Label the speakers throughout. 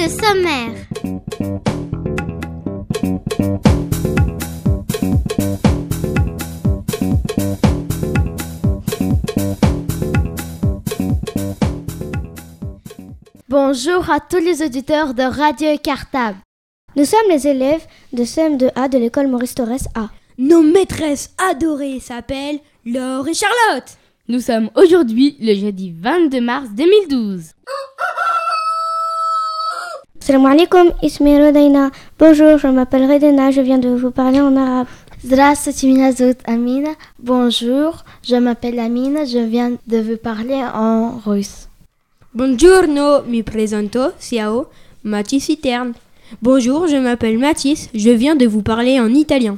Speaker 1: le sommaire.
Speaker 2: Bonjour à tous les auditeurs de Radio Cartable.
Speaker 3: Nous sommes les élèves de CM2A de l'école Maurice Torres A.
Speaker 4: Nos maîtresses adorées s'appellent Laure et Charlotte.
Speaker 5: Nous sommes aujourd'hui le jeudi 22 mars 2012.
Speaker 3: Assalamu alaikum, ismi Bonjour, je m'appelle Redena, je viens de vous parler en arabe.
Speaker 2: Amina. Bonjour, je m'appelle Amina, je viens de vous parler en russe.
Speaker 4: Bonjour, mi presento, ciao, Mathis Citerne. Bonjour, je m'appelle Mathis, je viens de vous parler en italien.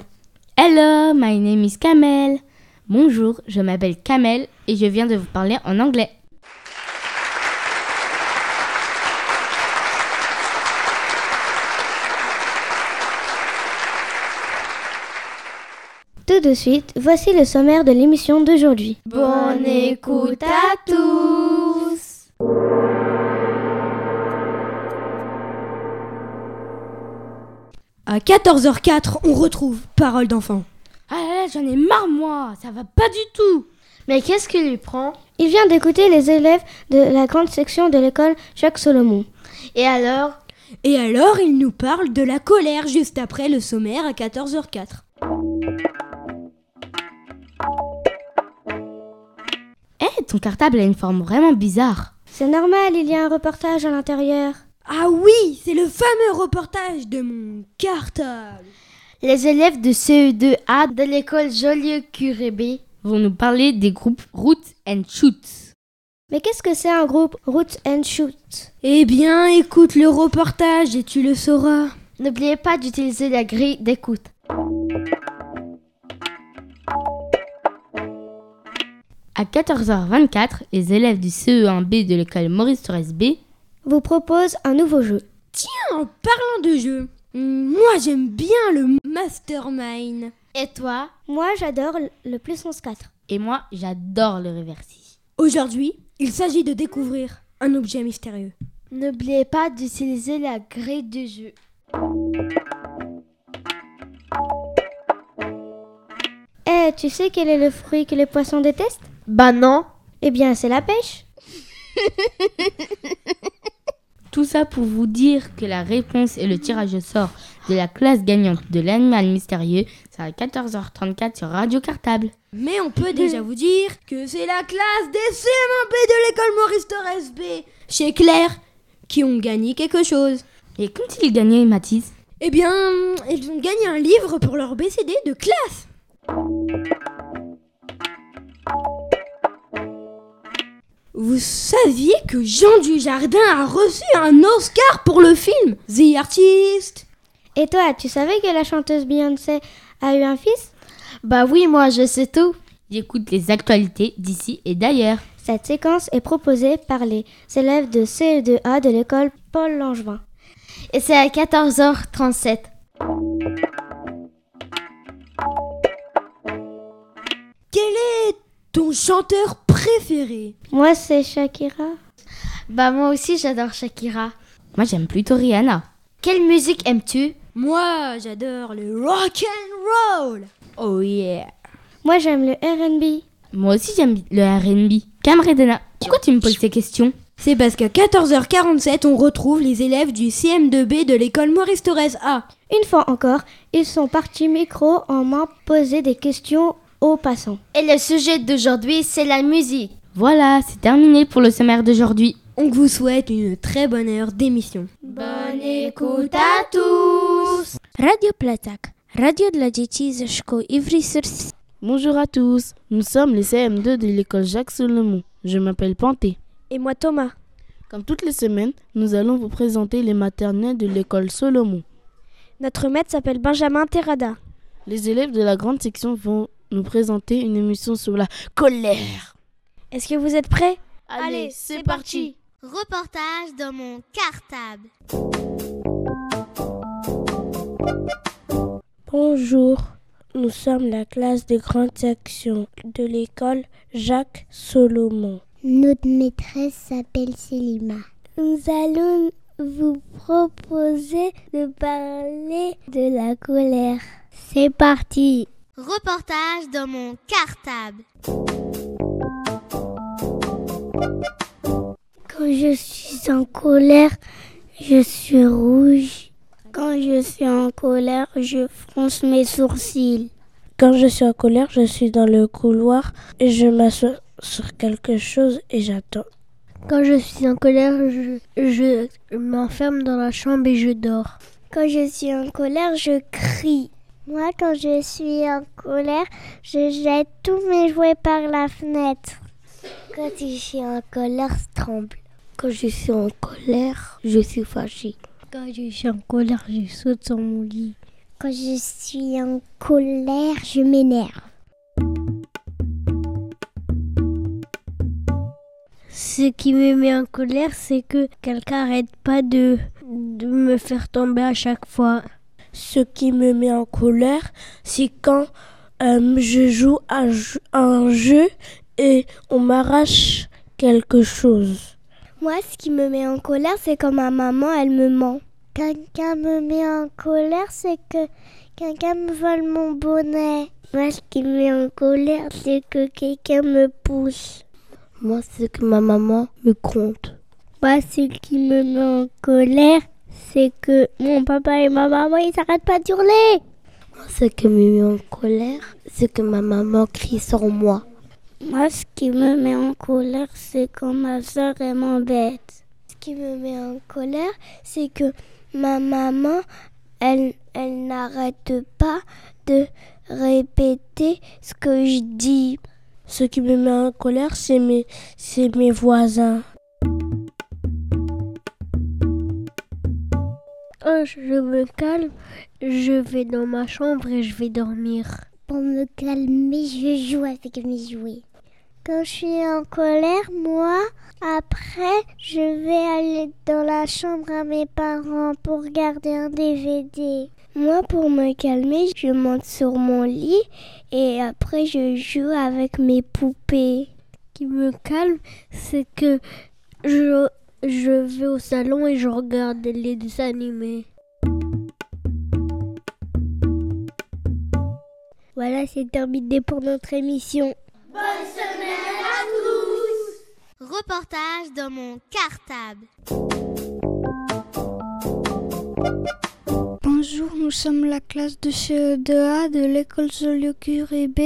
Speaker 5: Hello, my name is Kamel. Bonjour, je m'appelle Kamel et je viens de vous parler en anglais.
Speaker 3: De suite, voici le sommaire de l'émission d'aujourd'hui.
Speaker 2: Bonne écoute à tous.
Speaker 4: À 14h04, on retrouve Parole d'enfant.
Speaker 5: Ah là là, j'en ai marre moi, ça va pas du tout.
Speaker 2: Mais qu'est-ce qui lui prend?
Speaker 3: Il vient d'écouter les élèves de la grande section de l'école Jacques Solomon.
Speaker 2: Et alors?
Speaker 4: Et alors, il nous parle de la colère juste après le sommaire à 14h04.
Speaker 5: Ton cartable a une forme vraiment bizarre.
Speaker 3: C'est normal, il y a un reportage à l'intérieur.
Speaker 4: Ah oui, c'est le fameux reportage de mon cartable.
Speaker 2: Les élèves de CE2A de l'école Jolieu-Curé-B
Speaker 5: Vont nous parler des groupes Root and Shoot.
Speaker 3: Mais qu'est-ce que c'est un groupe Roots and Shoot
Speaker 4: Eh bien, écoute le reportage et tu le sauras.
Speaker 2: N'oubliez pas d'utiliser la grille d'écoute.
Speaker 5: À 14h24, les élèves du CE1B de l'école Maurice Torres B
Speaker 3: vous propose un nouveau jeu.
Speaker 4: Tiens, en parlant de jeu, moi j'aime bien le Mastermind.
Speaker 2: Et toi?
Speaker 3: Moi, j'adore le Puissance 4.
Speaker 5: et moi, j'adore le reversi.
Speaker 4: Aujourd'hui, il s'agit de découvrir un objet mystérieux.
Speaker 2: N'oubliez pas d'utiliser la grille du jeu.
Speaker 3: Eh, tu sais quel est le fruit que les poissons détestent?
Speaker 2: Bah non.
Speaker 3: Eh bien, c'est la pêche.
Speaker 5: Tout ça pour vous dire que la réponse et le tirage au sort de la classe gagnante de l'animal mystérieux, c'est à 14h34 sur Radio Cartable.
Speaker 4: Mais on peut déjà vous dire que c'est la classe des CM1B de l'école Maurice Torres B chez Claire qui ont gagné quelque chose.
Speaker 5: Et qu'ont-ils gagné, Mathis?
Speaker 4: Eh bien, ils ont gagné un livre pour leur BCD de classe. Vous saviez que Jean Dujardin a reçu un Oscar pour le film The Artist?
Speaker 3: Et toi, tu savais que la chanteuse Beyoncé a eu un fils?
Speaker 2: Bah oui, moi je sais tout.
Speaker 5: J'écoute les actualités d'ici et d'ailleurs.
Speaker 3: Cette séquence est proposée par les élèves de CE2A de l'école Paul Langevin.
Speaker 2: Et c'est à 14h37.
Speaker 4: Quel est ton chanteur préféré
Speaker 3: Moi, c'est Shakira.
Speaker 2: Bah moi aussi j'adore Shakira.
Speaker 5: Moi, j'aime plutôt Rihanna.
Speaker 2: Quelle musique aimes-tu?
Speaker 4: Moi, j'adore le rock and roll.
Speaker 5: Oh yeah.
Speaker 3: Moi, j'aime le RB.
Speaker 5: Moi aussi, j'aime le RB. Camredena, pourquoi tu me poses ces questions?
Speaker 4: C'est parce qu'à 14h47, on retrouve les élèves du CM2B de l'école Maurice Torres A.
Speaker 3: Une fois encore, ils sont partis micro en main poser des questions aux passants.
Speaker 2: Et le sujet d'aujourd'hui c'est la musique.
Speaker 5: Voilà, c'est terminé pour le sommaire d'aujourd'hui.
Speaker 4: On vous souhaite une très bonne heure d'émission.
Speaker 2: Bonne écoute à tous.
Speaker 6: Radio Platak, radio dla dzieci ze szkół Ivry-sur
Speaker 7: Bonjour à tous, nous sommes les CM2 de l'école Jacques Solomon. Je m'appelle Panté.
Speaker 6: Et moi Thomas.
Speaker 7: Comme toutes les semaines, nous allons vous présenter les maternelles de l'école Solomon.
Speaker 6: Notre maître s'appelle Benjamin Terrada.
Speaker 7: Les élèves de la grande section vont nous présenter une émission sur la colère.
Speaker 8: Est-ce que vous êtes prêts?
Speaker 7: Allez, c'est parti.
Speaker 9: Reportage dans mon cartable.
Speaker 10: Bonjour, nous sommes la classe des grandes actions de l'école Jacques Solomon.
Speaker 11: Notre maîtresse s'appelle Selima. Nous allons vous proposer de parler de la colère. C'est parti.
Speaker 9: Reportage dans mon cartable.
Speaker 11: Quand je suis en colère, je suis rouge. Quand je suis en colère, je fronce mes sourcils.
Speaker 10: Quand je suis en colère, je suis dans le couloir et je m'assois sur quelque chose et j'attends.
Speaker 3: Quand je suis en colère, je, je m'enferme dans la chambre et je dors.
Speaker 11: Quand je suis en colère, je crie. Moi, quand je suis en colère, je jette tous mes jouets par la fenêtre. Quand je suis en colère, je tremble.
Speaker 12: Quand je suis en colère, je suis fâchée.
Speaker 3: Quand je suis en colère, je saute sur mon lit.
Speaker 11: Quand je suis en colère, je m'énerve.
Speaker 3: Ce qui me met en colère, c'est que quelqu'un arrête pas de, de me faire tomber à chaque fois.
Speaker 10: Ce qui me met en colère, c'est quand euh, je joue à un jeu et on m'arrache quelque chose.
Speaker 11: Moi, ce qui me met en colère, c'est quand ma maman, elle me ment. Quelqu'un me met en colère, c'est que quelqu'un me vole mon bonnet. Moi, ce qui me met en colère, c'est que quelqu'un me pousse.
Speaker 12: Moi, c'est que ma maman me compte.
Speaker 11: Moi, ce qui me met en colère, c'est que mon papa et ma maman, ils s'arrêtent pas d'hurler.
Speaker 12: Moi, ce qui me met en colère, c'est que ma maman crie sur moi.
Speaker 11: Moi, ce qui me met en colère, c'est quand ma soeur m'embête. Ce qui me met en colère, c'est que ma maman, elle, elle n'arrête pas de répéter ce que je dis.
Speaker 10: Ce qui me met en colère, c'est mes, c'est mes voisins.
Speaker 3: Oh, je me calme, je vais dans ma chambre et je vais dormir.
Speaker 11: Pour me calmer, je joue avec mes jouets. Quand je suis en colère, moi, après, je vais aller dans la chambre à mes parents pour regarder un DVD. Moi, pour me calmer, je monte sur mon lit et après, je joue avec mes poupées.
Speaker 3: Ce qui me calme, c'est que je, je vais au salon et je regarde les dessins animés.
Speaker 11: Voilà, c'est terminé pour notre émission.
Speaker 9: Bonne semaine à tous Reportage dans mon cartable.
Speaker 13: Bonjour, nous sommes la classe de CE2A de l'école Joliot-Curie B.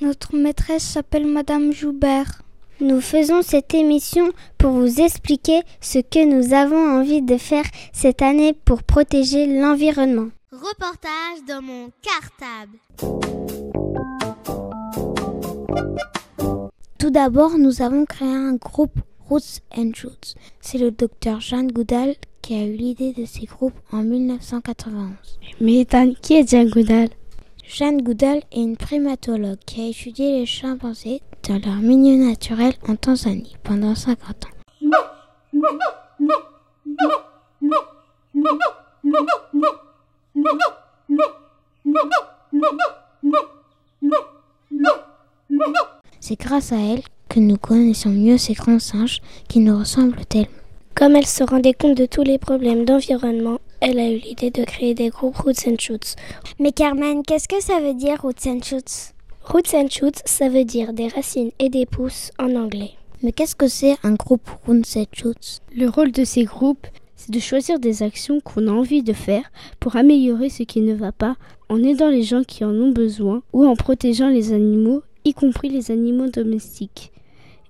Speaker 13: Notre maîtresse s'appelle Madame Joubert.
Speaker 14: Nous faisons cette émission pour vous expliquer ce que nous avons envie de faire cette année pour protéger l'environnement.
Speaker 9: Reportage dans mon cartable.
Speaker 14: Tout d'abord, nous avons créé un groupe Roots and Shoots. C'est le docteur Jeanne Goudal qui a eu l'idée de ces groupes en 1991.
Speaker 15: Mais qui est Jeanne Goudal?
Speaker 14: Jeanne Goudal est une primatologue qui a étudié les chimpanzés dans leur milieu naturel en Tanzanie pendant 50 ans. C'est grâce à elle que nous connaissons mieux ces grands singes qui nous ressemblent tellement.
Speaker 15: Comme elle se rendait compte de tous les problèmes d'environnement, elle a eu l'idée de créer des groupes Roots and Shoots.
Speaker 14: Mais Carmen, qu'est-ce que ça veut dire Roots and Shoots?
Speaker 15: Roots and Shoots, ça veut dire des racines et des pousses en anglais.
Speaker 14: Mais qu'est-ce que c'est un groupe Roots and Shoots?
Speaker 6: Le rôle de ces groupes, c'est de choisir des actions qu'on a envie de faire pour améliorer ce qui ne va pas, en aidant les gens qui en ont besoin ou en protégeant les animaux, y compris les animaux domestiques.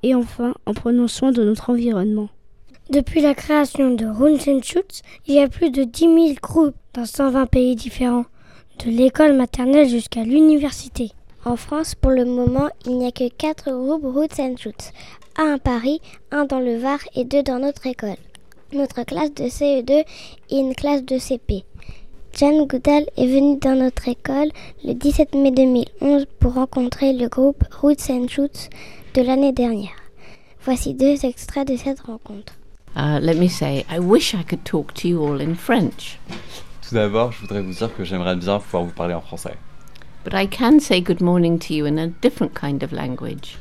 Speaker 6: Et enfin, en prenant soin de notre environnement.
Speaker 3: Depuis la création de Roots and Shoots, il y a plus de 10 000 groupes dans 120 pays différents, de l'école maternelle jusqu'à l'université.
Speaker 14: En France, pour le moment, il n'y a que 4 groupes Roots and Shoots. Un à Paris, un dans le Var et deux dans notre école. Notre classe de CE2 et une classe de CP. Jeanne Goudal est venue dans notre école le 17 mai 2011 pour rencontrer le groupe Roots and Shoots de l'année dernière.
Speaker 3: Voici deux extraits de cette rencontre.
Speaker 16: Uh, let me say, I wish I could talk to you all in French.
Speaker 17: Tout d'abord, je voudrais vous dire que j'aimerais bien pouvoir vous parler en français.
Speaker 16: But I can say good morning to you in a different kind of language.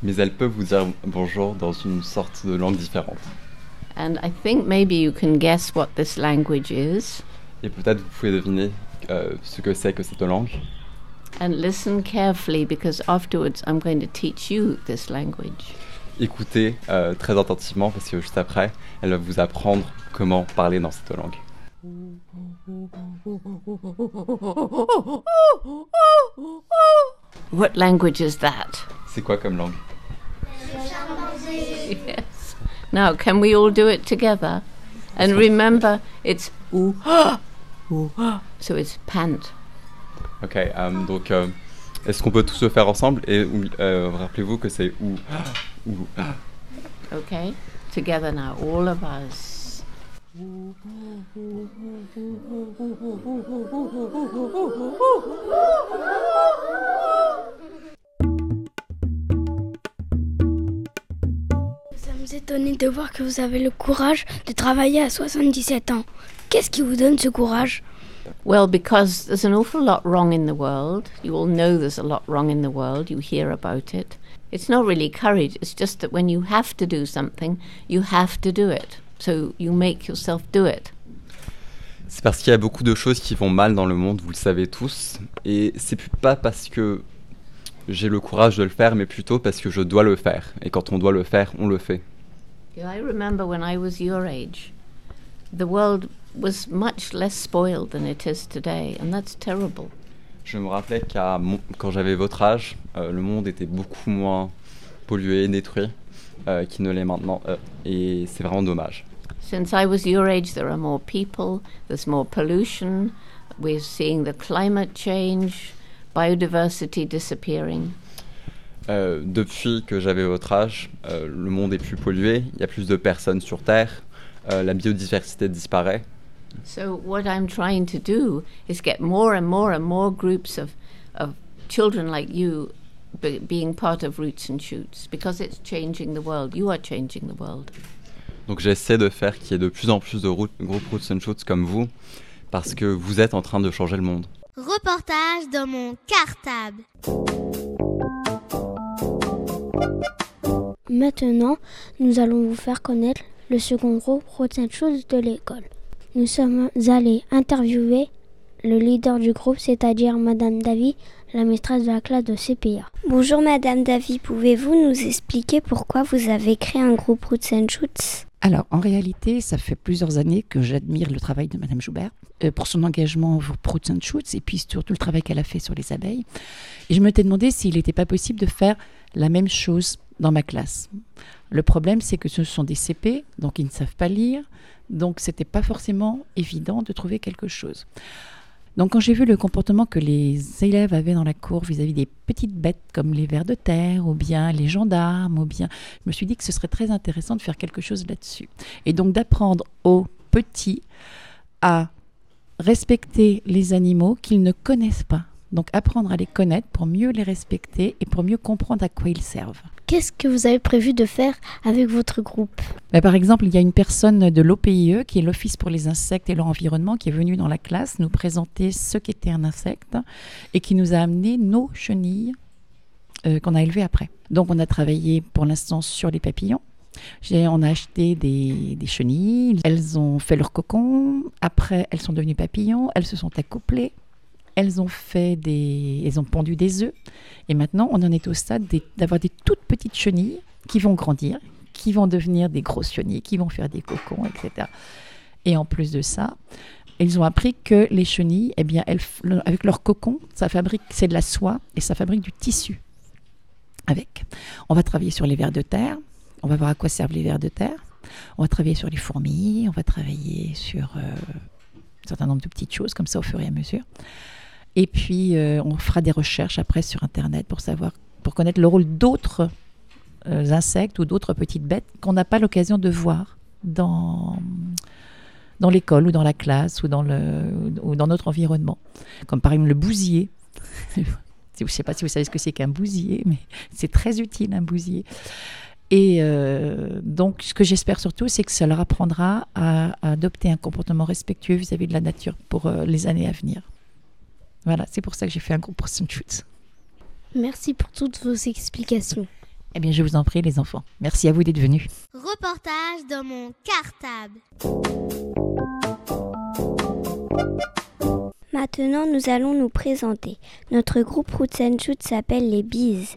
Speaker 17: Mais elle peut vous dire bonjour dans une sorte de langue différente.
Speaker 16: And I think maybe you can guess what this language is.
Speaker 17: Et peut-être vous pouvez deviner euh, ce que c'est que cette langue.
Speaker 16: And listen carefully because afterwards I'm going to teach you this language.
Speaker 17: Écoutez euh, très attentivement parce que juste après, elle va vous apprendre comment parler dans cette langue.
Speaker 16: What language is that?
Speaker 17: C'est quoi comme langue?
Speaker 16: Yes. Now, can we all do it together? And remember, it's so it's pant.
Speaker 17: Ok, um, donc euh, est-ce qu'on peut tous le faire ensemble Et euh, rappelez-vous que c'est ou, ou.
Speaker 16: Okay, together now, all of us.
Speaker 11: Étonnés de voir que vous avez le courage de travailler à 77 ans. Qu'est-ce qui vous donne ce courage?
Speaker 16: Well, because there's an awful lot wrong in the world. You all know there's a lot wrong in the world. You hear about it. It's not really courage, it's just that when you have to do something, you have to do it. So you make yourself do it.
Speaker 17: C'est parce qu'il y a beaucoup de choses qui vont mal dans le monde, vous le savez tous. Et c'est pas parce que j'ai le courage de le faire, mais plutôt parce que je dois le faire. Et quand on doit le faire, on le fait.
Speaker 16: I remember when I was your age, the world was much less spoiled than it is today, and that's terrible.
Speaker 17: Je me rappelais qu'à quand j'avais votre âge, euh, le monde était beaucoup moins pollué, détruit euh, qu'il ne l'est maintenant, euh, et c'est vraiment dommage.
Speaker 16: Since I was your age, there are more people, there's more pollution, we're seeing the climate change, biodiversity disappearing.
Speaker 17: Euh, depuis que j'avais votre âge, euh, le monde est plus pollué, il y a plus de personnes sur Terre, euh, la biodiversité disparaît.
Speaker 16: So what I'm trying to do is get more and more and more groups of, of children like you be, being part of Roots and Shoots because it's changing the world. You are changing the world.
Speaker 17: Donc j'essaie de faire qu'il y ait de plus en plus de routes, groupes Roots and Shoots comme vous parce que vous êtes en train de changer le monde.
Speaker 18: Reportage dans mon cartable.
Speaker 19: Maintenant, nous allons vous faire connaître le second groupe Roots and Shoots de l'école. Nous sommes allés interviewer le leader du groupe, c'est-à-dire Madame Davy, la maîtresse de la classe de CPA.
Speaker 3: Bonjour Madame Davy, pouvez-vous nous expliquer pourquoi vous avez créé un groupe Roots and Shoots?
Speaker 20: Alors, en réalité, ça fait plusieurs années que j'admire le travail de Madame Joubert euh, pour son engagement pour and Shoots et puis surtout le travail qu'elle a fait sur les abeilles. Et je me suis demandé s'il n'était pas possible de faire la même chose dans ma classe. Le problème, c'est que ce sont des CP, donc ils ne savent pas lire, donc c'était pas forcément évident de trouver quelque chose. Donc quand j'ai vu le comportement que les élèves avaient dans la cour vis-à-vis des petites bêtes comme les vers de terre ou bien les gendarmes ou bien, je me suis dit que ce serait très intéressant de faire quelque chose là-dessus. Et donc d'apprendre aux petits à respecter les animaux qu'ils ne connaissent pas. Donc apprendre à les connaître pour mieux les respecter et pour mieux comprendre à quoi ils servent.
Speaker 19: Qu'est-ce que vous avez prévu de faire avec votre groupe?
Speaker 20: Bah, Par exemple, il y a une personne de l'OPIE, qui est l'Office pour les insectes et leur environnement, qui est venue dans la classe nous présenter ce qu'était un insecte et qui nous a amené nos chenilles euh, qu'on a élevées après. Donc on a travaillé pour l'instant sur les papillons. On a acheté des, des, chenilles, elles ont fait leur cocon, après elles sont devenues papillons, elles se sont accouplées, elles ont fait des, elles ont pondu des œufs, et maintenant on en est au stade d'avoir des, toutes petites chenilles qui vont grandir, qui vont devenir des grosses chenilles, qui vont faire des cocons, etc. Et en plus de ça, ils ont appris que les chenilles, eh bien, elles, avec leur cocon, ça fabrique, c'est de la soie et ça fabrique du tissu. Avec, on va travailler sur les vers de terre. On va voir à quoi servent les vers de terre. On va travailler sur les fourmis. On va travailler sur euh, un certain nombre de petites choses comme ça au fur et à mesure. Et puis, euh, on fera des recherches après sur Internet pour savoir, pour connaître le rôle d'autres euh, insectes ou d'autres petites bêtes qu'on n'a pas l'occasion de voir dans, dans l'école ou dans la classe ou dans, le, ou dans notre environnement. Comme par exemple le bousier. Je ne sais pas si vous savez ce que c'est qu'un bousier, mais c'est très utile un bousier. Et euh, donc, ce que j'espère surtout, c'est que ça leur apprendra à, adopter un comportement respectueux vis-à-vis de la nature pour les années à venir. Voilà, c'est pour ça que j'ai fait un groupe pour Shoots.
Speaker 21: Merci pour toutes vos explications.
Speaker 20: Eh bien, je vous en prie, les enfants. Merci à vous d'être venus.
Speaker 9: Reportage dans mon cartable.
Speaker 19: Maintenant, nous allons nous présenter. Notre groupe Roots and Shoots s'appelle les Bees.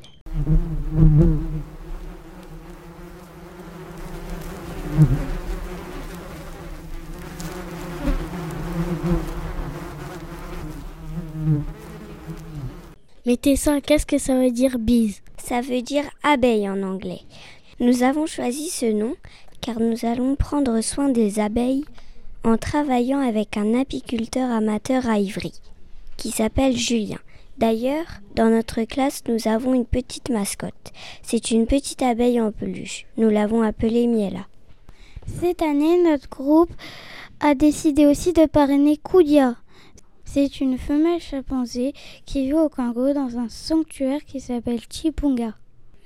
Speaker 21: Mettez ça, qu'est-ce que ça veut dire bise?
Speaker 19: Ça veut dire abeille en anglais. Nous avons choisi ce nom car nous allons prendre soin des abeilles en travaillant avec un apiculteur amateur à Ivry qui s'appelle Julien. D'ailleurs, dans notre classe, nous avons une petite mascotte. C'est une petite abeille en peluche. Nous l'avons appelée Miela.
Speaker 22: Cette année, notre groupe a décidé aussi de parrainer Koudia. C'est une femelle chimpanzé qui vit au Congo dans un sanctuaire qui s'appelle Chipunga.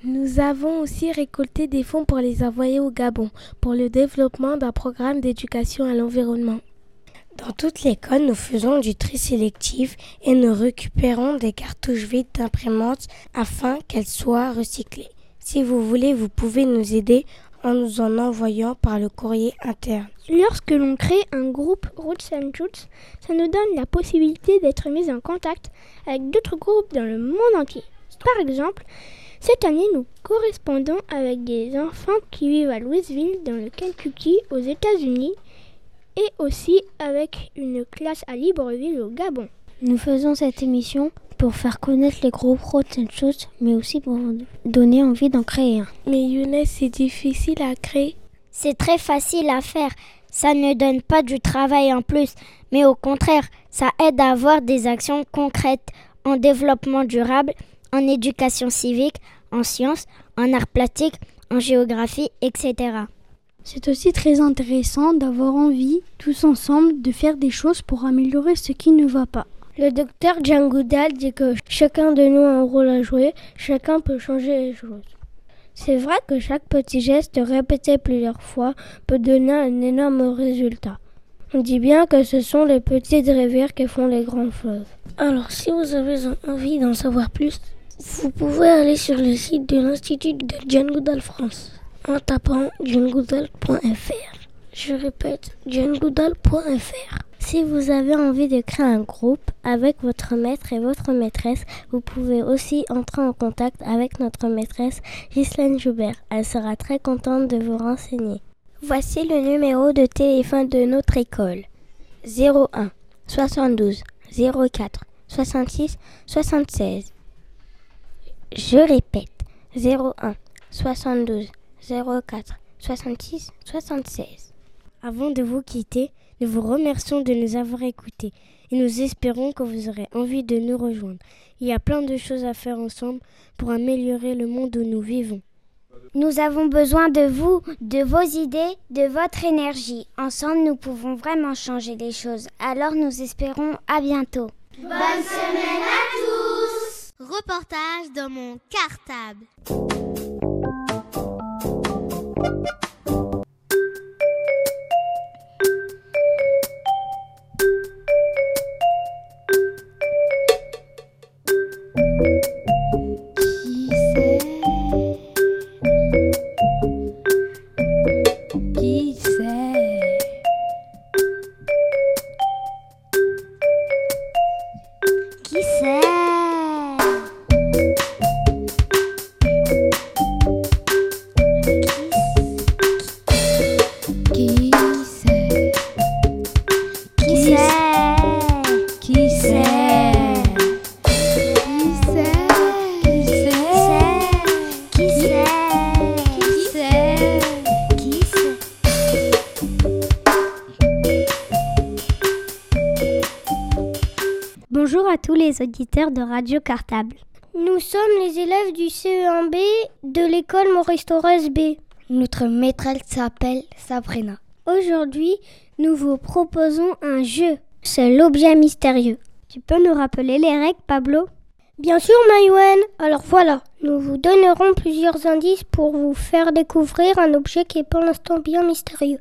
Speaker 10: Nous avons aussi récolté des fonds pour les envoyer au Gabon pour le développement d'un programme d'éducation à l'environnement. Dans toute l'école, nous faisons du tri sélectif et nous récupérons des cartouches vides d'imprimantes afin qu'elles soient recyclées. Si vous voulez, vous pouvez nous aider en nous en envoyant par le courrier interne.
Speaker 23: Lorsque l'on crée un groupe Roots and Shoots, ça nous donne la possibilité d'être mis en contact avec d'autres groupes dans le monde entier. Par exemple, cette année, nous correspondons avec des enfants qui vivent à Louisville, dans le Kentucky, aux États-Unis, et aussi avec une classe à Libreville, au Gabon.
Speaker 14: Nous faisons cette émission pour faire connaître les groupes Shoots, mais aussi pour donner envie d'en créer un.
Speaker 10: Mais Younes, c'est difficile à créer.
Speaker 3: C'est très facile à faire. Ça ne donne pas du travail en plus, mais au contraire, ça aide à avoir des actions concrètes en développement durable, en éducation civique, en sciences, en arts plastiques, en géographie, etc.
Speaker 23: C'est aussi très intéressant d'avoir envie, tous ensemble, de faire des choses pour améliorer ce qui ne va pas.
Speaker 11: Le docteur Djangoudal dit que chacun de nous a un rôle à jouer, chacun peut changer les choses. C'est vrai que chaque petit geste répété plusieurs fois peut donner un énorme résultat. On dit bien que ce sont les petites rivières qui font les grands fleuves. Alors si vous avez envie d'en savoir plus, vous pouvez aller sur le site de l'Institut de Djangoudal France en tapant djangoudal.fr. Je répète, djangoudal.fr. Si vous avez envie de créer un groupe avec votre maître et votre maîtresse, vous pouvez aussi entrer en contact avec notre maîtresse Ghislaine Joubert. Elle sera très contente de vous renseigner. Voici le numéro de téléphone de notre école. 01 72 04 66 76. Je répète. 01 72 04 66 76. Avant de vous quitter, nous vous remercions de nous avoir écoutés et nous espérons que vous aurez envie de nous rejoindre. Il y a plein de choses à faire ensemble pour améliorer le monde où nous vivons.
Speaker 3: Nous avons besoin de vous, de vos idées, de votre énergie. Ensemble, nous pouvons vraiment changer les choses. Alors, nous espérons à bientôt.
Speaker 9: Bonne semaine à tous Reportage dans mon cartable.
Speaker 19: Auditeurs de Radio Cartable.
Speaker 3: Nous sommes les élèves du CE1B de l'école Maurice Thorez B.
Speaker 19: Notre maîtresse s'appelle Sabrina.
Speaker 3: Aujourd'hui, nous vous proposons un jeu.
Speaker 19: C'est l'objet mystérieux. Tu peux nous rappeler les règles, Pablo?
Speaker 11: Bien sûr, Maïwen. Alors voilà, nous vous donnerons plusieurs indices pour vous faire découvrir un objet qui est pour l'instant bien mystérieux.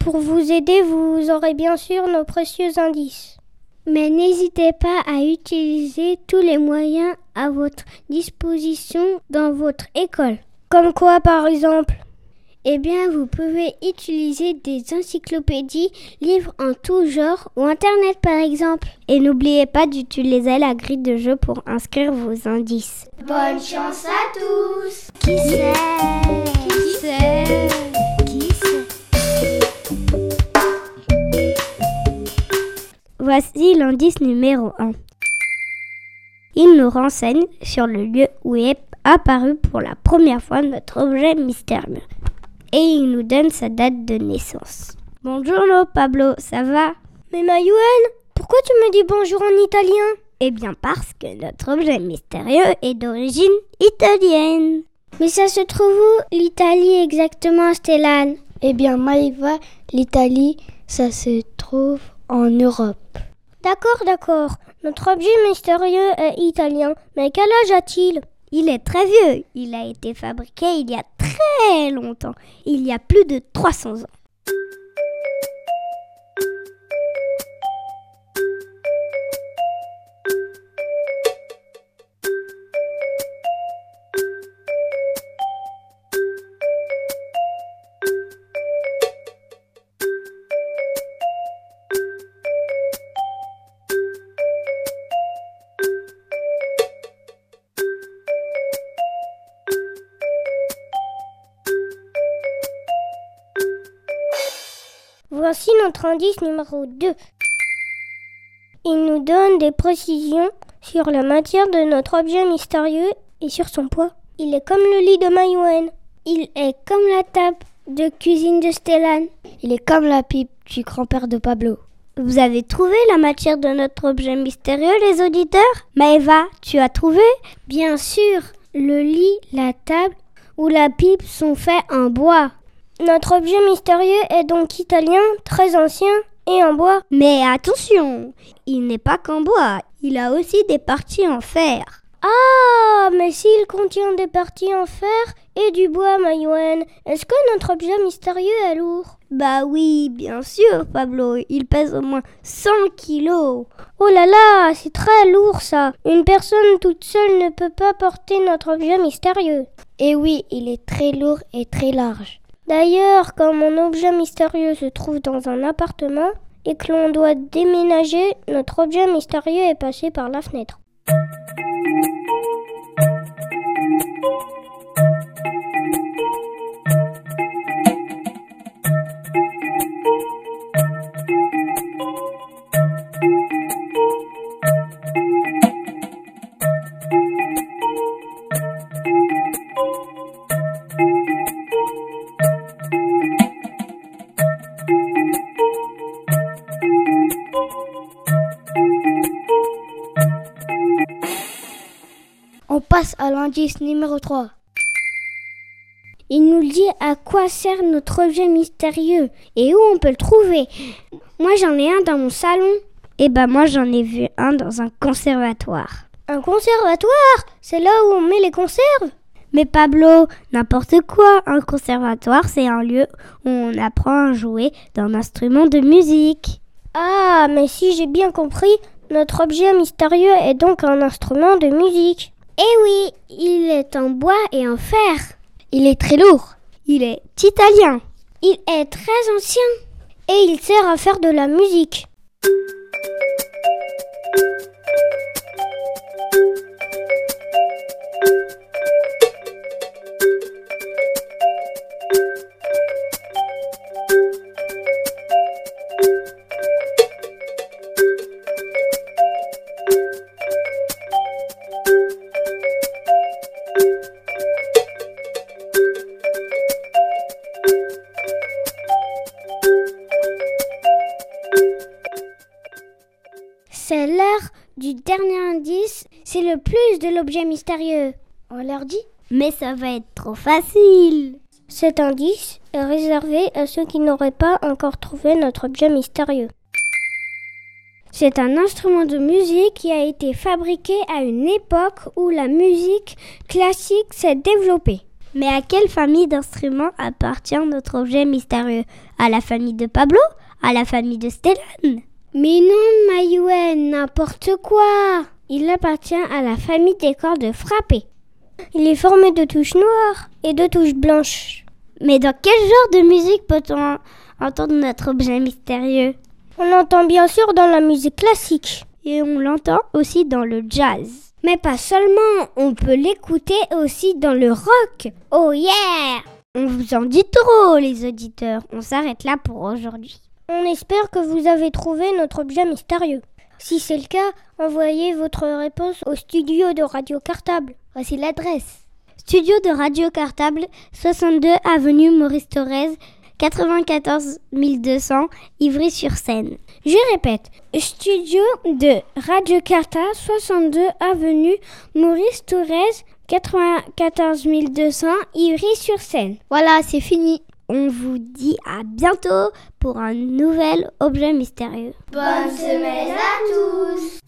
Speaker 11: Pour vous aider, vous aurez bien sûr nos précieux indices.
Speaker 3: Mais n'hésitez pas à utiliser tous les moyens à votre disposition dans votre école.
Speaker 11: Comme quoi par exemple
Speaker 3: Eh bien, vous pouvez utiliser des encyclopédies, livres en tout genre ou Internet par exemple. Et n'oubliez pas d'utiliser la grille de jeu pour inscrire vos indices.
Speaker 18: Bonne chance à tous
Speaker 3: Qui sait? Qui sait? Voici l'indice numéro 1. Il nous renseigne sur le lieu où est apparu pour la première fois notre objet mystérieux. Et il nous donne sa date de naissance. Bonjour Pablo, ça va?
Speaker 11: Mais Mayouen, pourquoi tu me dis bonjour en italien?
Speaker 3: Eh bien parce que notre objet mystérieux est d'origine italienne.
Speaker 11: Mais ça se trouve où l'Italie exactement, Stellan
Speaker 10: Eh bien Maïva, l'Italie, ça se trouve en Europe.
Speaker 11: D'accord, d'accord. Notre objet mystérieux est italien. Mais quel âge a-t-il?
Speaker 3: Il est très vieux. Il a été fabriqué il y a très longtemps. Il y a plus de 300 ans.
Speaker 11: Voici notre indice numéro 2. Il nous donne des précisions sur la matière de notre objet mystérieux et sur son poids. Il est comme le lit de Mayouen.
Speaker 3: Il est comme la table de cuisine de Stellan.
Speaker 10: Il est comme la pipe du grand-père de Pablo.
Speaker 3: Vous avez trouvé la matière de notre objet mystérieux, les auditeurs? Maëva, tu as trouvé? Bien sûr, le lit, la table ou la pipe sont faits en bois.
Speaker 11: Notre objet mystérieux est donc italien, très ancien et en bois.
Speaker 3: Mais attention, il n'est pas qu'en bois, il a aussi des parties en fer.
Speaker 11: Ah, mais s'il contient des parties en fer et du bois, Mayouen, est-ce que notre objet mystérieux est lourd?
Speaker 3: Bah oui, bien sûr, Pablo, il pèse au moins 100 kilos.
Speaker 11: Oh là là, c'est très lourd ça. Une personne toute seule ne peut pas porter notre objet mystérieux.
Speaker 10: Et oui, il est très lourd et très large.
Speaker 11: D'ailleurs, quand mon objet mystérieux se trouve dans un appartement et que l'on doit déménager, notre objet mystérieux est passé par la fenêtre.
Speaker 10: Numéro 3.
Speaker 3: Il nous dit à quoi sert notre objet mystérieux et où on peut le trouver. Moi j'en ai un dans mon salon. Et ben moi j'en ai vu un dans un conservatoire.
Speaker 11: Un conservatoire? C'est là où on met les conserves?
Speaker 3: Mais Pablo, n'importe quoi. Un conservatoire, c'est un lieu où on apprend à jouer d'un instrument de musique.
Speaker 11: Ah, mais si j'ai bien compris, notre objet mystérieux est donc un instrument de musique.
Speaker 3: Eh oui, il est en bois et en fer.
Speaker 10: Il est très lourd.
Speaker 3: Il est italien.
Speaker 11: Il est très ancien. Et il sert à faire de la musique.
Speaker 3: De l'objet mystérieux.
Speaker 11: On leur dit
Speaker 3: Mais ça va être trop facile.
Speaker 11: Cet indice est réservé à ceux qui n'auraient pas encore trouvé notre objet mystérieux.
Speaker 24: C'est un instrument de musique qui a été fabriqué à une époque où la musique classique s'est développée.
Speaker 3: Mais à quelle famille d'instruments appartient notre objet mystérieux? À la famille de Pablo? À la famille de Stellan?
Speaker 24: Mais non, Mayouen, n'importe quoi Il appartient à la famille des cordes frappées. Il est formé de touches noires et de touches blanches.
Speaker 3: Mais dans quel genre de musique peut-on entendre notre objet mystérieux?
Speaker 24: On l'entend bien sûr dans la musique classique.
Speaker 3: Et on l'entend aussi dans le jazz.
Speaker 24: Mais pas seulement, on peut l'écouter aussi dans le rock. Oh yeah
Speaker 3: On vous en dit trop, les auditeurs. On s'arrête là pour aujourd'hui.
Speaker 24: On espère que vous avez trouvé notre objet mystérieux. Si c'est le cas, envoyez votre réponse au studio de Radio Cartable. Voici l'adresse.
Speaker 3: Studio de Radio Cartable, 62 avenue Maurice Thorez, 94 200, Ivry-sur-Seine.
Speaker 24: Je répète, studio de Radio Carta, 62 avenue Maurice Thorez, 94 200, Ivry-sur-Seine.
Speaker 3: Voilà, c'est fini. On vous dit à bientôt pour un nouvel objet mystérieux.
Speaker 2: Bonne semaine à tous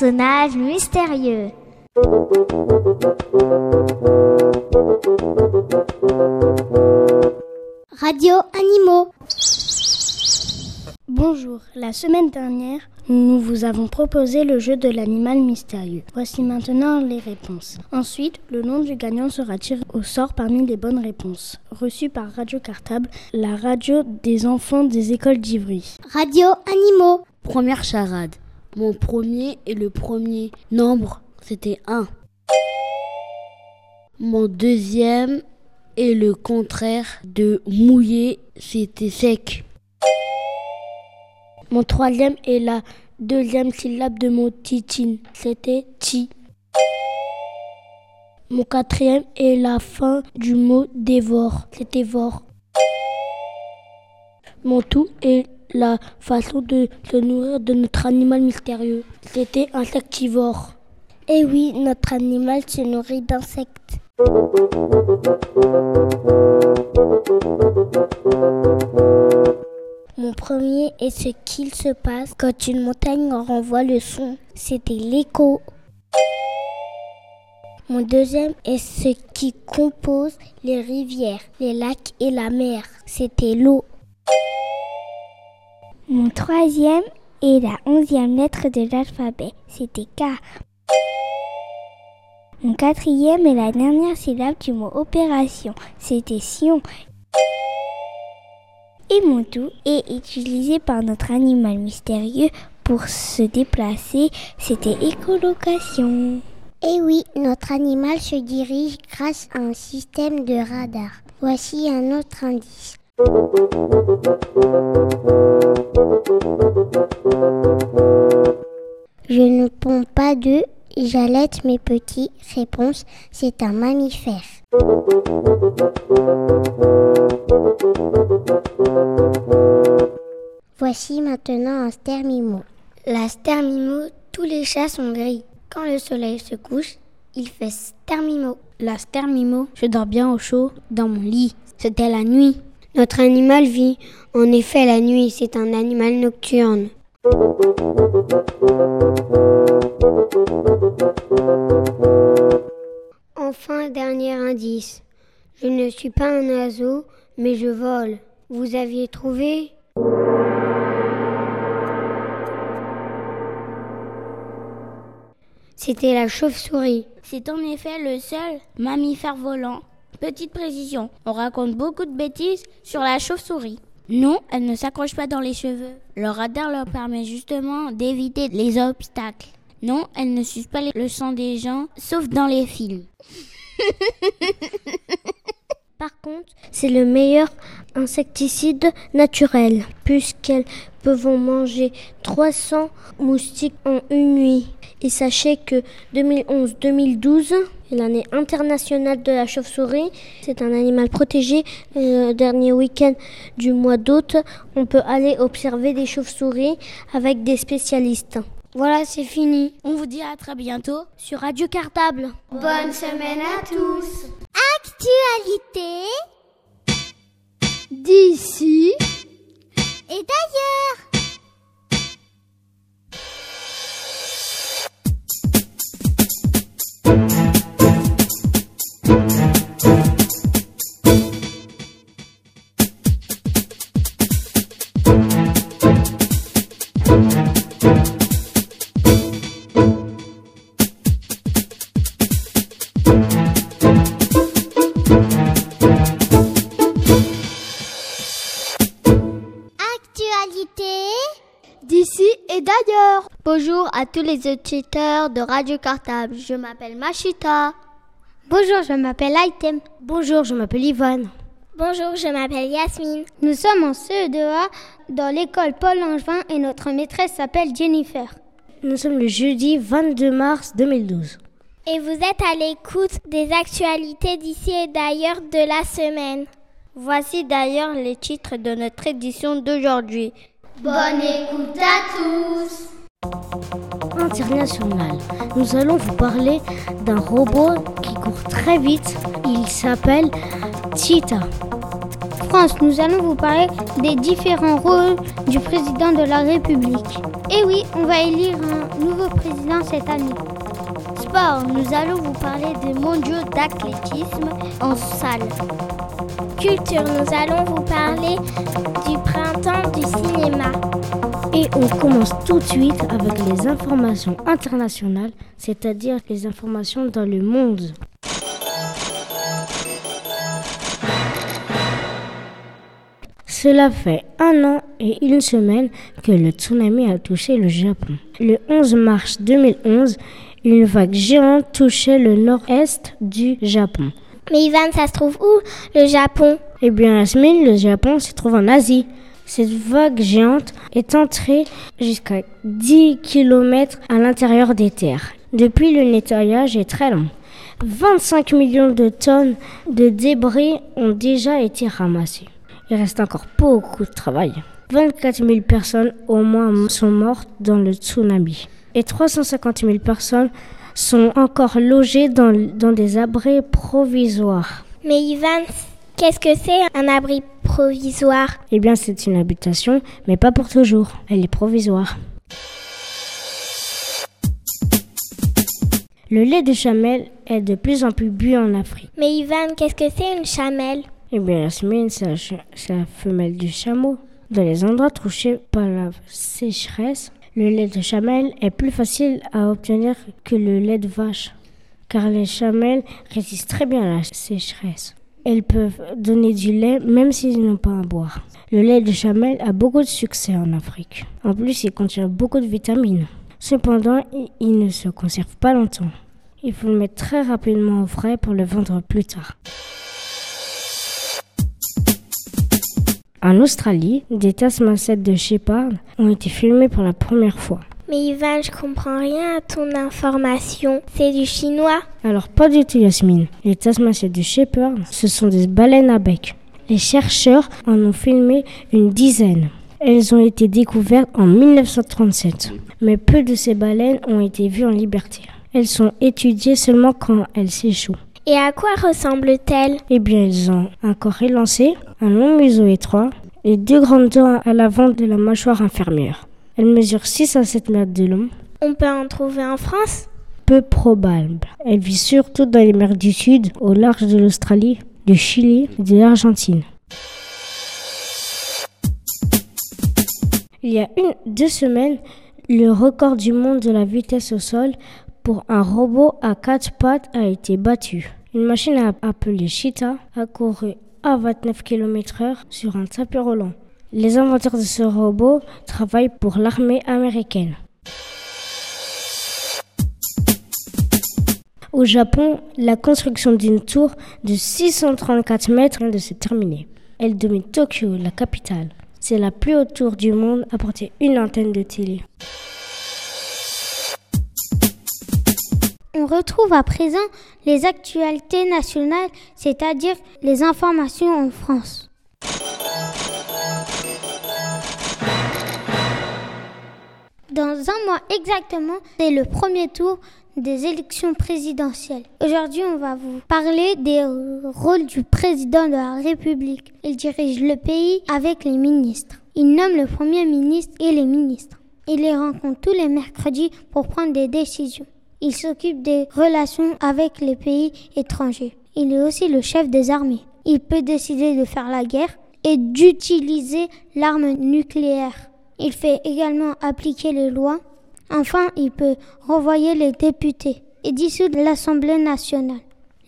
Speaker 3: personnage mystérieux. Radio Animaux.
Speaker 6: Bonjour, la semaine dernière, nous vous avons proposé le jeu de l'animal mystérieux. Voici maintenant les réponses. Ensuite, le nom du gagnant sera tiré au sort parmi les bonnes réponses, reçues par Radio Cartable, la radio des enfants des écoles d'Ivry.
Speaker 3: Radio Animaux.
Speaker 25: Première charade. Mon premier et le premier nombre, c'était 1. Mon deuxième et le contraire de mouillé, c'était sec.
Speaker 6: Mon troisième et la deuxième syllabe de mon titine, c'était ti. Mon quatrième et la fin du mot dévore, c'était vor. Mon tout et la façon de se nourrir de notre animal mystérieux, c'était insectivore.
Speaker 3: Eh oui, notre animal se nourrit d'insectes. Mon premier est ce qu'il se passe quand une montagne renvoie le son. C'était l'écho. Mon deuxième est ce qui compose les rivières, les lacs et la mer. C'était l'eau. Mon troisième est la onzième lettre de l'alphabet. C'était K. Mon quatrième est la dernière syllabe du mot opération. C'était Sion. Et mon tout est utilisé par notre animal mystérieux pour se déplacer. C'était écolocation. Et oui, notre animal se dirige grâce à un système de radar. Voici un autre indice. Je ne ponds pas d'œufs, j'allaite mes petits. Réponse, c'est un mammifère. Voici maintenant un stermimo. La stermimo, tous les chats sont gris. Quand le soleil se couche, il fait stermimo.
Speaker 26: La stermimo, je dors bien au chaud dans mon lit. C'était la nuit.
Speaker 27: Notre animal vit en effet la nuit, c'est un animal nocturne. Enfin, dernier indice. Je ne suis pas un oiseau, mais je vole. Vous aviez trouvé? C'était la chauve-souris.
Speaker 26: C'est en effet le seul mammifère volant
Speaker 28: Petite précision, on raconte beaucoup de bêtises sur la chauve-souris. Non, elle ne s'accroche pas dans les cheveux. Le radar leur permet justement d'éviter les obstacles. Non, elle ne suce pas le sang des gens, sauf dans les films.
Speaker 3: Par contre, c'est le meilleur insecticide naturel, puisqu'elles peuvent manger 300 moustiques en une nuit. Et sachez que 2011-2012 est l'année internationale de la chauve-souris. C'est un animal protégé. Le dernier week-end du mois d'août, on peut aller observer des chauves-souris avec des spécialistes.
Speaker 29: Voilà, c'est fini.
Speaker 28: On vous dit à très bientôt sur Radio Cartable.
Speaker 30: Bonne semaine à tous.
Speaker 9: Actualité
Speaker 30: d'ici
Speaker 9: et d'ailleurs.
Speaker 3: À tous les auditeurs de Radio Cartable. Je m'appelle Machita.
Speaker 31: Bonjour, je m'appelle Aitem.
Speaker 10: Bonjour, je m'appelle Yvonne.
Speaker 32: Bonjour, je m'appelle Yasmine.
Speaker 18: Nous sommes en CE2A dans l'école Paul Langevin et notre maîtresse s'appelle Jennifer.
Speaker 10: Nous sommes le jeudi 22 mars 2012.
Speaker 32: Et vous êtes à l'écoute des actualités d'ici et d'ailleurs de la semaine.
Speaker 3: Voici d'ailleurs les titres de notre édition d'aujourd'hui.
Speaker 30: Bonne écoute à tous
Speaker 10: International. Nous allons vous parler d'un robot qui court très vite. Il s'appelle Cheetah.
Speaker 18: France, nous allons vous parler des différents rôles du président de la République. Et oui, on va élire un nouveau président cette année.
Speaker 3: Sport, nous allons vous parler des mondiaux d'athlétisme en salle.
Speaker 32: Culture, nous allons vous parler du printemps du cinéma.
Speaker 10: Et on commence tout de suite avec les informations internationales, c'est-à-dire les informations dans le monde. Cela fait un an et une semaine que le tsunami a touché le Japon. Le 11 mars 2011, une vague géante touchait le nord-est du Japon.
Speaker 32: Mais Ivan, ça se trouve où, le Japon?
Speaker 10: Eh bien, Yasmine, le Japon se trouve en Asie. Cette vague géante est entrée jusqu'à 10 km à l'intérieur des terres. Depuis, le nettoyage est très long. 25 millions de tonnes de débris ont déjà été ramassés. Il reste encore beaucoup de travail. 24 000 personnes au moins sont mortes dans le tsunami. Et 350 000 personnes sont encore logées dans, dans des abris provisoires.
Speaker 32: Mais Ivan, qu'est-ce que c'est un abri provisoire
Speaker 10: Eh bien, c'est une habitation, mais pas pour toujours. Elle est provisoire. Le lait de chamelle est de plus en plus bu en Afrique.
Speaker 32: Mais Ivan, qu'est-ce que c'est une chamelle?
Speaker 10: Eh bien, Yasmine, c'est la femelle du chameau. Dans les endroits touchés par la sécheresse, le lait de chamelle est plus facile à obtenir que le lait de vache, car les chamelles résistent très bien à la sécheresse. Elles peuvent donner du lait même s'ils n'ont pas à boire. Le lait de chamelle a beaucoup de succès en Afrique. En plus, il contient beaucoup de vitamines. Cependant, il ne se conserve pas longtemps. Il faut le mettre très rapidement au frais pour le vendre plus tard. En Australie, des tasmacettes de Shepard ont été filmées pour la première fois.
Speaker 32: Mais Ivan, je comprends rien à ton information. C'est du chinois
Speaker 10: Alors pas du tout Yasmine. Les tasmacettes de Shepard, ce sont des baleines à bec. Les chercheurs en ont filmé une dizaine. Elles ont été découvertes en 1937. Mais peu de ces baleines ont été vues en liberté. Elles sont étudiées seulement quand elles s'échouent.
Speaker 32: Et à quoi ressemblent-elles?
Speaker 10: Eh bien, elles ont un corps élancé, un long museau étroit et deux grandes dents à l'avant de la mâchoire inférieure. Elles mesurent 6 à 7 mètres de long.
Speaker 32: On peut en trouver en France?
Speaker 10: Peu probable. Elles vivent surtout dans les mers du Sud, au large de l'Australie, du Chili et de l'Argentine. Il y a une, deux semaines, le record du monde de la vitesse au sol pour un robot à quatre pattes a été battu. Une machine appelée Cheetah a couru à 29 km/h sur un tapis roulant. Les inventeurs de ce robot travaillent pour l'armée américaine. Au Japon, la construction d'une tour de 634 mètres vient de se terminer. Elle domine Tokyo, la capitale. C'est la plus haute tour du monde à porter une antenne de télé.
Speaker 18: On retrouve à présent les actualités nationales, c'est-à-dire les informations en France. Dans un mois exactement, c'est le premier tour des élections présidentielles. Aujourd'hui, on va vous parler des rôles du président de la République. Il dirige le pays avec les ministres. Il nomme le premier ministre et les ministres. Il les rencontre tous les mercredis pour prendre des décisions. Il s'occupe des relations avec les pays étrangers. Il est aussi le chef des armées. Il peut décider de faire la guerre et d'utiliser l'arme nucléaire. Il fait également appliquer les lois. Enfin, il peut renvoyer les députés et dissoudre l'Assemblée nationale.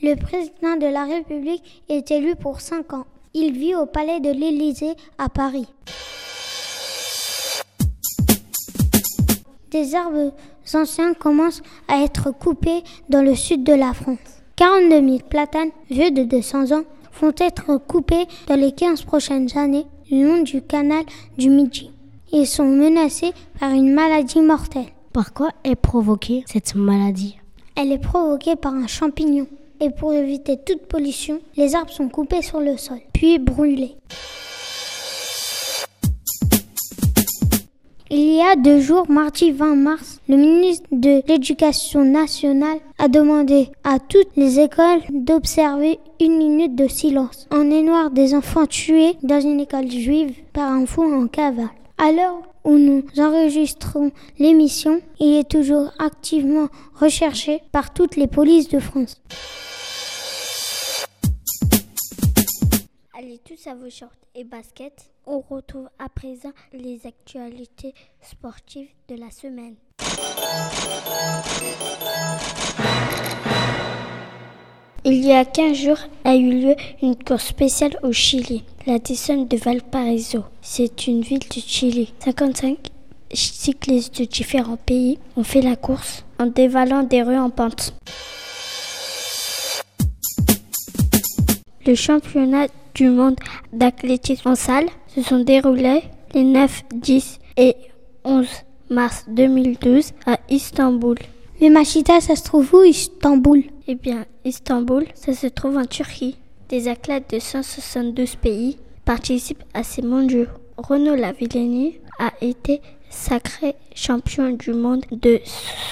Speaker 18: Le président de la République est élu pour cinq ans. Il vit au palais de l'Élysée à Paris. Des arbres anciens commencent à être coupés dans le sud de la France. 42 000 platanes, vieux de 200 ans, vont être coupés dans les 15 prochaines années le long du canal du Midi. Ils sont menacés par une maladie mortelle.
Speaker 10: Par quoi est provoquée cette maladie
Speaker 18: Elle est provoquée par un champignon. Et pour éviter toute pollution, les arbres sont coupés sur le sol, puis brûlés. Il y a deux jours, mardi 20 mars, le ministre de l'Éducation nationale a demandé à toutes les écoles d'observer une minute de silence en mémoire des enfants tués dans une école juive par un fou en cavale. Alors où nous enregistrons l'émission, il est toujours activement recherché par toutes les polices de France.
Speaker 11: Allez tous à vos shorts et baskets. On retrouve à présent les actualités sportives de la semaine. Il y a 15 jours a eu lieu une course spéciale au Chili, la descente de Valparaiso. C'est une ville du Chili. 55 cyclistes de différents pays ont fait la course en dévalant des rues en pente. Le championnat du monde d'athlétisme en salle se sont déroulés les 9, 10 et 11 mars 2012 à Istanbul.
Speaker 18: Mais Machita, ça se trouve où Istanbul?
Speaker 11: Eh bien, Istanbul, ça se trouve en Turquie. Des athlètes de 172 pays participent à ces mondiaux. Renaud Lavillenie a été sacré champion du monde de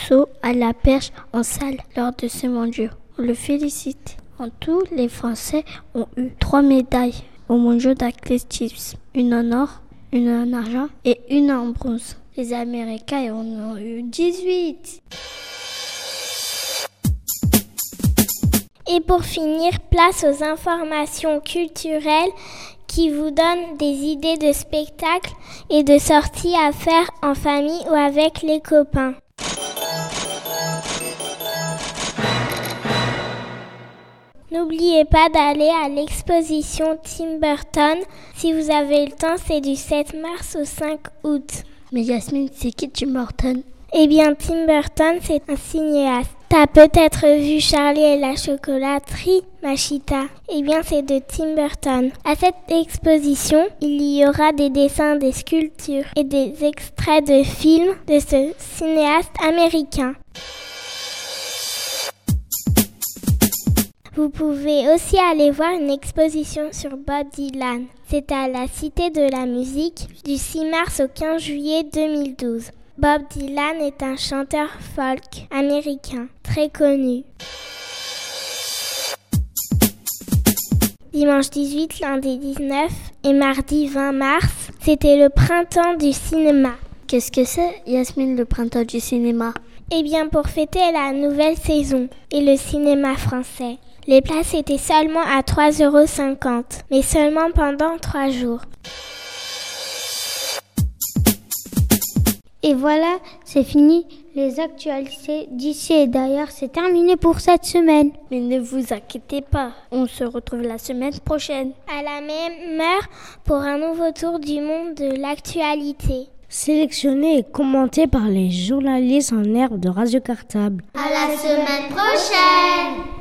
Speaker 11: saut à la perche en salle lors de ces mondiaux. On le félicite. En tout, les Français ont eu trois médailles aux mondiaux d'athlétisme. Une en or, une en argent et une en bronze. Les Américains en ont eu 18.
Speaker 32: Et pour finir, place aux informations culturelles qui vous donnent des idées de spectacles et de sorties à faire en famille ou avec les copains. N'oubliez pas d'aller à l'exposition Tim Burton. Si vous avez le temps, c'est du 7 mars au 5 août.
Speaker 11: Mais Yasmine, c'est qui Tim Burton
Speaker 32: Eh bien, Tim Burton, c'est un cinéaste. T'as peut-être vu Charlie et la chocolaterie, Machita. Eh bien, c'est de Tim Burton. À cette exposition, il y aura des dessins, des sculptures et des extraits de films de ce cinéaste américain. Vous pouvez aussi aller voir une exposition sur Bob Dylan. C'est à la Cité de la Musique du 6 mars au 15 juillet 2012. Bob Dylan est un chanteur folk américain très connu. Dimanche 18, lundi 19 et mardi 20 mars, c'était le printemps du cinéma.
Speaker 11: Qu'est-ce que c'est, Yasmine, le printemps du cinéma?
Speaker 32: Eh bien, pour fêter la nouvelle saison et le cinéma français. Les places étaient seulement à 3,50 euros, mais seulement pendant 3 jours.
Speaker 18: Et voilà, c'est fini les actualités d'ici et d'ailleurs, c'est terminé pour cette semaine.
Speaker 33: Mais ne vous inquiétez pas, on se retrouve la semaine prochaine.
Speaker 32: À la même heure pour un nouveau tour du monde de l'actualité.
Speaker 10: Sélectionné et commenté par les journalistes en herbe de Radio Cartable.
Speaker 9: À la semaine prochaine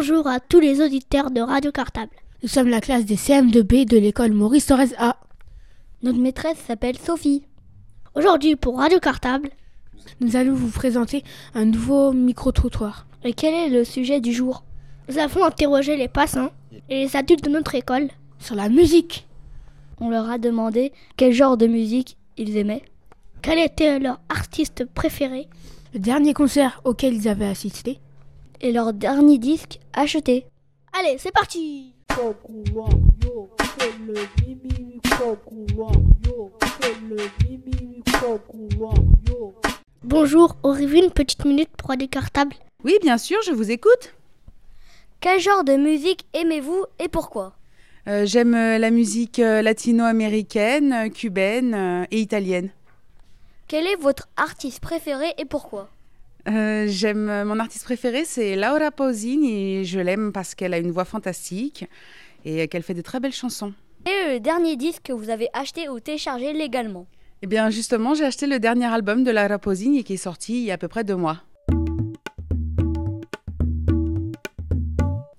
Speaker 33: Bonjour à tous les auditeurs de Radio Cartable. Nous sommes la classe des CM2B de l'école Maurice Thorez A. Notre maîtresse s'appelle Sophie. Aujourd'hui, pour Radio Cartable, nous allons vous présenter un nouveau micro-trottoir. Et quel est le sujet du jour? Nous avons interrogé les passants et les adultes de notre école sur la musique. On leur a demandé quel genre de musique ils aimaient, quel était leur artiste préféré, le dernier concert auquel ils avaient assisté, et leur dernier disque acheté. Allez, c'est parti Bonjour, aurez-vous une petite minute pour aller cartable
Speaker 34: Oui, bien sûr, je vous écoute.
Speaker 33: Quel genre de musique aimez-vous et pourquoi?
Speaker 34: Euh, J'aime euh, la musique euh, latino-américaine, cubaine et italienne.
Speaker 33: Quel est votre artiste préféré et pourquoi?
Speaker 34: Euh, J'aime euh, mon artiste préféré, c'est Laura Pausini et je l'aime parce qu'elle a une voix fantastique et euh, qu'elle fait de très belles chansons.
Speaker 33: Quel est le dernier disque que vous avez acheté ou téléchargé légalement?
Speaker 34: Eh bien, justement, j'ai acheté le dernier album de Laura Pausini qui est sorti il y a à peu près deux mois.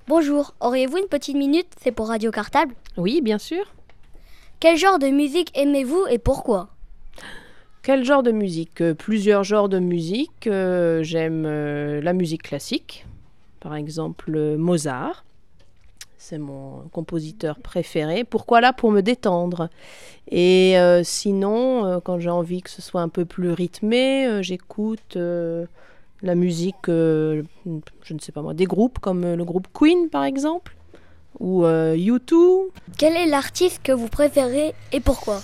Speaker 33: Bonjour, auriez-vous une petite minute? C'est pour Radio Cartable?
Speaker 35: Oui, bien sûr.
Speaker 33: Quel genre de musique aimez-vous et pourquoi?
Speaker 35: Quel genre de musique? Euh, Plusieurs genres de musique. Euh, J'aime euh, la musique classique, par exemple Mozart. C'est mon compositeur préféré. Pourquoi là? Pour me détendre. Et sinon, quand j'ai envie que ce soit un peu plus rythmé, j'écoute la musique, je ne sais pas moi, des groupes comme le groupe Queen par exemple, ou euh, U2.
Speaker 33: Quel est l'artiste que vous préférez et pourquoi?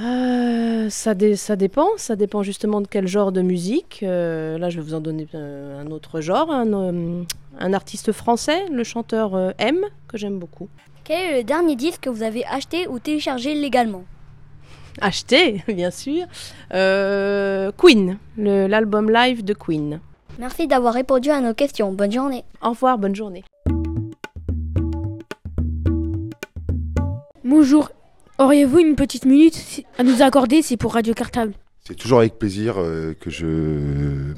Speaker 35: Euh, ça, dé- ça dépend, ça dépend justement de quel genre de musique. Euh, là, je vais vous en donner euh, un autre genre, un, euh, un artiste français, le chanteur euh, M, que j'aime beaucoup.
Speaker 33: Quel est le dernier disque que vous avez acheté ou téléchargé légalement?
Speaker 35: Acheté, bien sûr. Euh, Queen, l'album live de Queen.
Speaker 33: Merci d'avoir répondu à nos questions. Bonne journée.
Speaker 35: Au revoir, bonne journée.
Speaker 33: Bonjour, auriez-vous une petite minute à nous accorder C'est pour Radio Cartable?
Speaker 36: C'est toujours avec plaisir euh, que je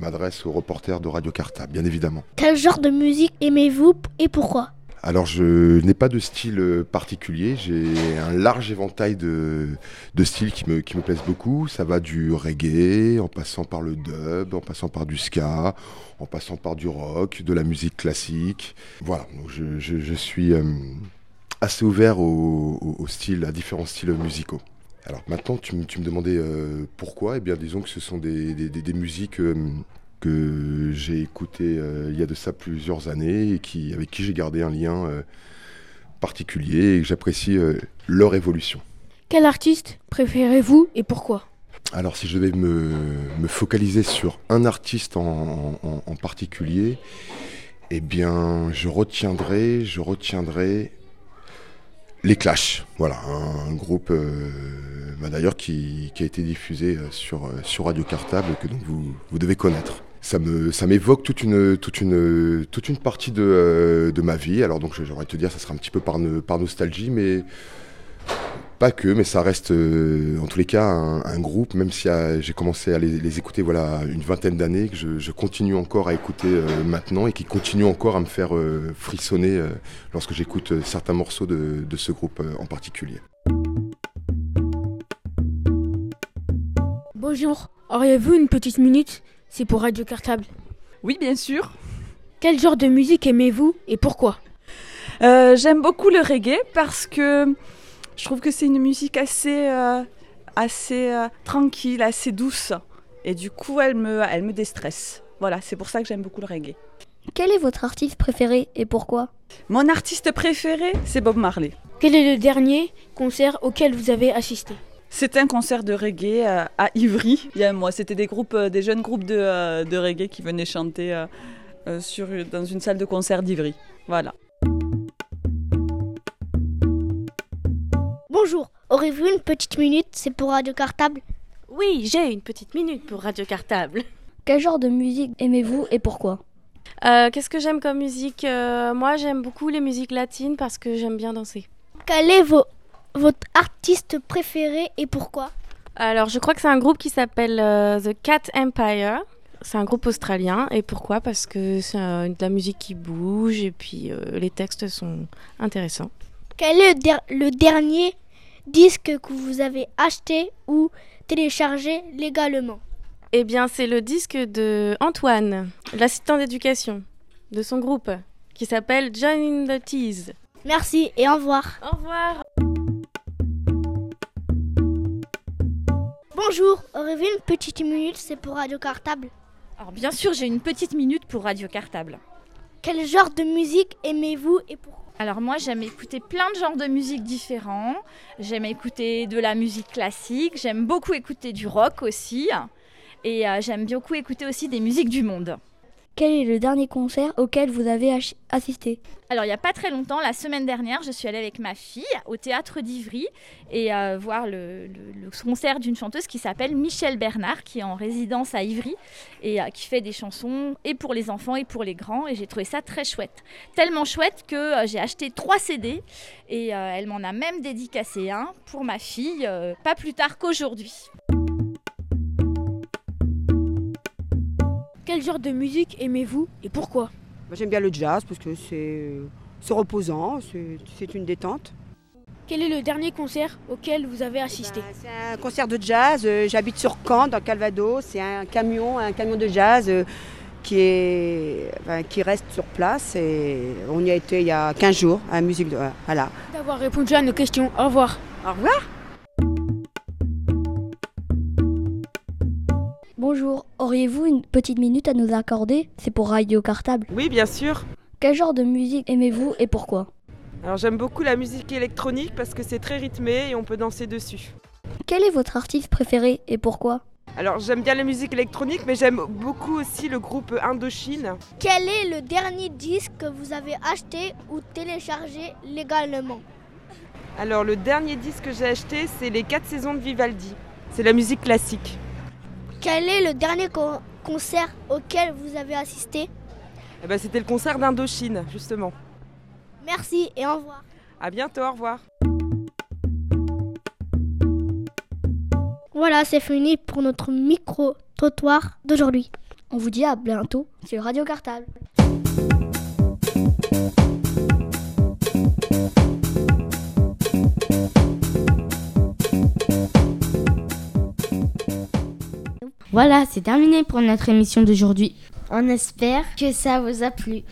Speaker 36: m'adresse aux reporters de Radio Cartable, bien évidemment.
Speaker 33: Quel genre de musique aimez-vous et pourquoi?
Speaker 36: Alors, je n'ai pas de style euh, particulier, j'ai un large éventail de, de styles qui me, qui me plaisent beaucoup. Ça va du reggae, en passant par le dub, en passant par du ska, en passant par du rock, de la musique classique. Voilà, donc je, je- je suis euh, assez ouvert au, au- au style, à différents styles musicaux. Alors maintenant, tu, me- tu me demandais euh, pourquoi? Eh bien, disons que ce sont des, des- des- des musiques euh, que j'ai écoutées euh, il y a de ça plusieurs années et qui, avec qui j'ai gardé un lien particulier et que j'apprécie leur évolution.
Speaker 33: Quel artiste préférez-vous et pourquoi?
Speaker 36: Alors, si je devais me, me focaliser sur un artiste en, en- en particulier, eh bien, je retiendrai, je retiendrai les Clash. Voilà, un, groupe, euh, bah, d'ailleurs, qui, a été diffusé euh, sur, euh, sur Radio Cartable, que donc vous, devez connaître. Ça m'évoque toute une, partie de, ma vie. Alors donc, j'aimerais te dire, ça sera un petit peu par, par nostalgie, mais pas que, mais ça reste euh, en tous les cas un, un groupe, même si euh, j'ai commencé à les, les écouter voilà une vingtaine d'années, que je, je continue encore à écouter euh, maintenant et qui continue encore à me faire euh, frissonner euh, lorsque j'écoute euh, certains morceaux de, de ce groupe euh, en particulier.
Speaker 33: Bonjour, auriez-vous une petite minute? C'est pour Radio Cartable.
Speaker 34: Oui, bien sûr.
Speaker 33: Quel genre de musique aimez-vous et pourquoi?
Speaker 37: Euh, j'aime beaucoup le reggae parce que je trouve que c'est une musique assez, euh, assez euh, tranquille, assez douce. Et du coup, elle me, elle me déstresse. Voilà, c'est pour ça que j'aime beaucoup le reggae.
Speaker 33: Quel est votre artiste préféré et pourquoi?
Speaker 37: Mon artiste préféré, c'est Bob Marley.
Speaker 33: Quel est le dernier concert auquel vous avez assisté?
Speaker 37: C'était un concert de reggae euh, à Ivry, il y a un mois. C'était des, groupes, euh, des jeunes groupes de, euh, de reggae qui venaient chanter euh, euh, sur, dans une salle de concert d'Ivry. Voilà.
Speaker 33: Bonjour, aurez-vous une petite minute C'est pour Radio Cartable
Speaker 35: Oui, j'ai une petite minute pour Radio Cartable.
Speaker 33: Quel genre de musique aimez-vous et pourquoi
Speaker 35: Euh, Qu'est-ce que j'aime comme musique Euh, Moi, j'aime beaucoup les musiques latines parce que j'aime bien danser.
Speaker 33: Quel est vo- votre artiste préféré et pourquoi
Speaker 35: Alors, je crois que c'est un groupe qui s'appelle euh, The Cat Empire. C'est un groupe australien. Et pourquoi? Parce que c'est euh, de la musique qui bouge et puis euh, les textes sont intéressants.
Speaker 33: Quel est le, der- le dernier disque que vous avez acheté ou téléchargé légalement
Speaker 35: Eh bien, c'est le disque de Antoine, l'assistant d'éducation de son groupe, qui s'appelle John in the Tease.
Speaker 33: Merci et au revoir.
Speaker 35: Au revoir.
Speaker 33: Bonjour, aurez-vous une petite minute C'est pour Radio Cartable.
Speaker 38: Alors bien sûr, j'ai une petite minute pour Radio Cartable.
Speaker 33: Quel genre de musique aimez-vous et pourquoi?
Speaker 38: Alors moi, j'aime écouter plein de genres de musique différents. J'aime écouter de la musique classique, j'aime beaucoup écouter du rock aussi. Et euh, j'aime beaucoup écouter aussi des musiques du monde.
Speaker 33: Quel est le dernier concert auquel vous avez assisté
Speaker 38: Alors il n'y a pas très longtemps, la semaine dernière, je suis allée avec ma fille au théâtre d'Ivry et euh, voir le, concert d'une chanteuse qui s'appelle Michel Bernard, qui est en résidence à Ivry et euh, qui fait des chansons et pour les enfants et pour les grands. Et j'ai trouvé ça très chouette. Tellement chouette que euh, j'ai acheté trois CD et elle m'en a même dédicacé un pour ma fille, pas plus tard qu'aujourd'hui.
Speaker 33: Quel genre de musique aimez-vous et pourquoi
Speaker 39: Moi, J'aime bien le jazz parce que c'est c'est reposant, c'est c'est une détente.
Speaker 33: Quel est le dernier concert auquel vous avez assisté
Speaker 39: C'est un concert de jazz, euh, j'habite sur Caen dans Calvados, c'est un camion, un camion de jazz euh, qui, est, enfin, qui reste sur place et on y a été il y a 15 jours à la musique de... Voilà.
Speaker 33: D'avoir répondu à nos questions. Au revoir.
Speaker 39: Au revoir.
Speaker 33: Bonjour, auriez-vous une petite minute à nous accorder? C'est pour Radio Cartable.
Speaker 40: Oui, bien sûr.
Speaker 33: Quel genre de musique aimez-vous et pourquoi?
Speaker 40: Alors j'aime beaucoup la musique électronique parce que c'est très rythmé et on peut danser dessus.
Speaker 33: Quel est votre artiste préféré et pourquoi?
Speaker 40: Alors j'aime bien la musique électronique mais j'aime beaucoup aussi le groupe Indochine.
Speaker 33: Quel est le dernier disque que vous avez acheté ou téléchargé légalement?
Speaker 40: Alors le dernier disque que j'ai acheté c'est les 4 saisons de Vivaldi. C'est la musique classique.
Speaker 33: Quel est le dernier co- concert auquel vous avez assisté
Speaker 40: Eh ben, c'était le concert d'Indochine justement.
Speaker 33: Merci et au revoir.
Speaker 40: À bientôt, au revoir.
Speaker 33: Voilà, c'est fini pour notre micro-trottoir d'aujourd'hui. On vous dit à bientôt sur Radio Cartable.
Speaker 5: Voilà, c'est terminé pour notre émission d'aujourd'hui. On espère que ça vous a plu.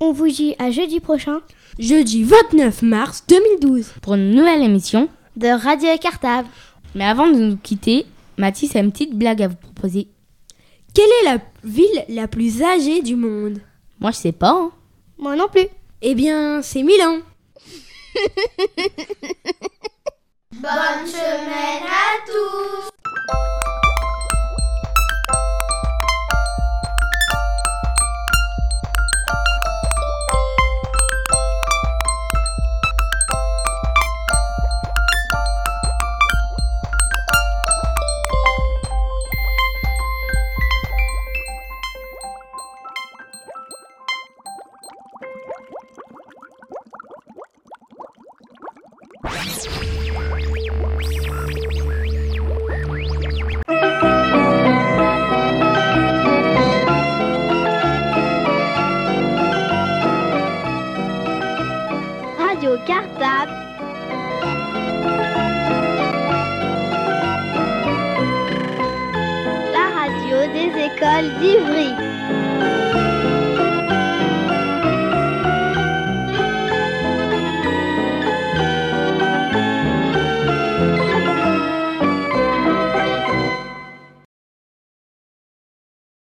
Speaker 33: On vous dit à jeudi prochain.
Speaker 5: Jeudi 29 mars 2012. Pour une nouvelle émission de Radio Cartable. Mais avant de nous quitter, Mathis a une petite blague à vous proposer.
Speaker 33: Quelle est la ville la plus âgée du monde?
Speaker 5: Moi, je sais pas. hein.
Speaker 33: Moi non plus. Eh bien, c'est Milan.
Speaker 41: Bonne semaine à tous